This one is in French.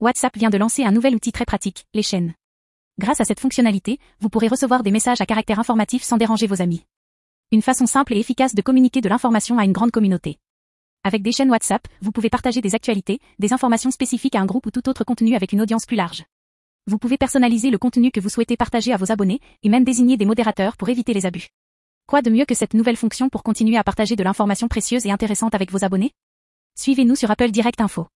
WhatsApp vient de lancer un nouvel outil très pratique, les chaînes. Grâce à cette fonctionnalité, vous pourrez recevoir des messages à caractère informatif sans déranger vos amis. Une façon simple et efficace de communiquer de l'information à une grande communauté. Avec des chaînes WhatsApp, vous pouvez partager des actualités, des informations spécifiques à un groupe ou tout autre contenu avec une audience plus large. Vous pouvez personnaliser le contenu que vous souhaitez partager à vos abonnés, et même désigner des modérateurs pour éviter les abus. Quoi de mieux que cette nouvelle fonction pour continuer à partager de l'information précieuse et intéressante avec vos abonnés? Suivez-nous sur Apple Direct Info.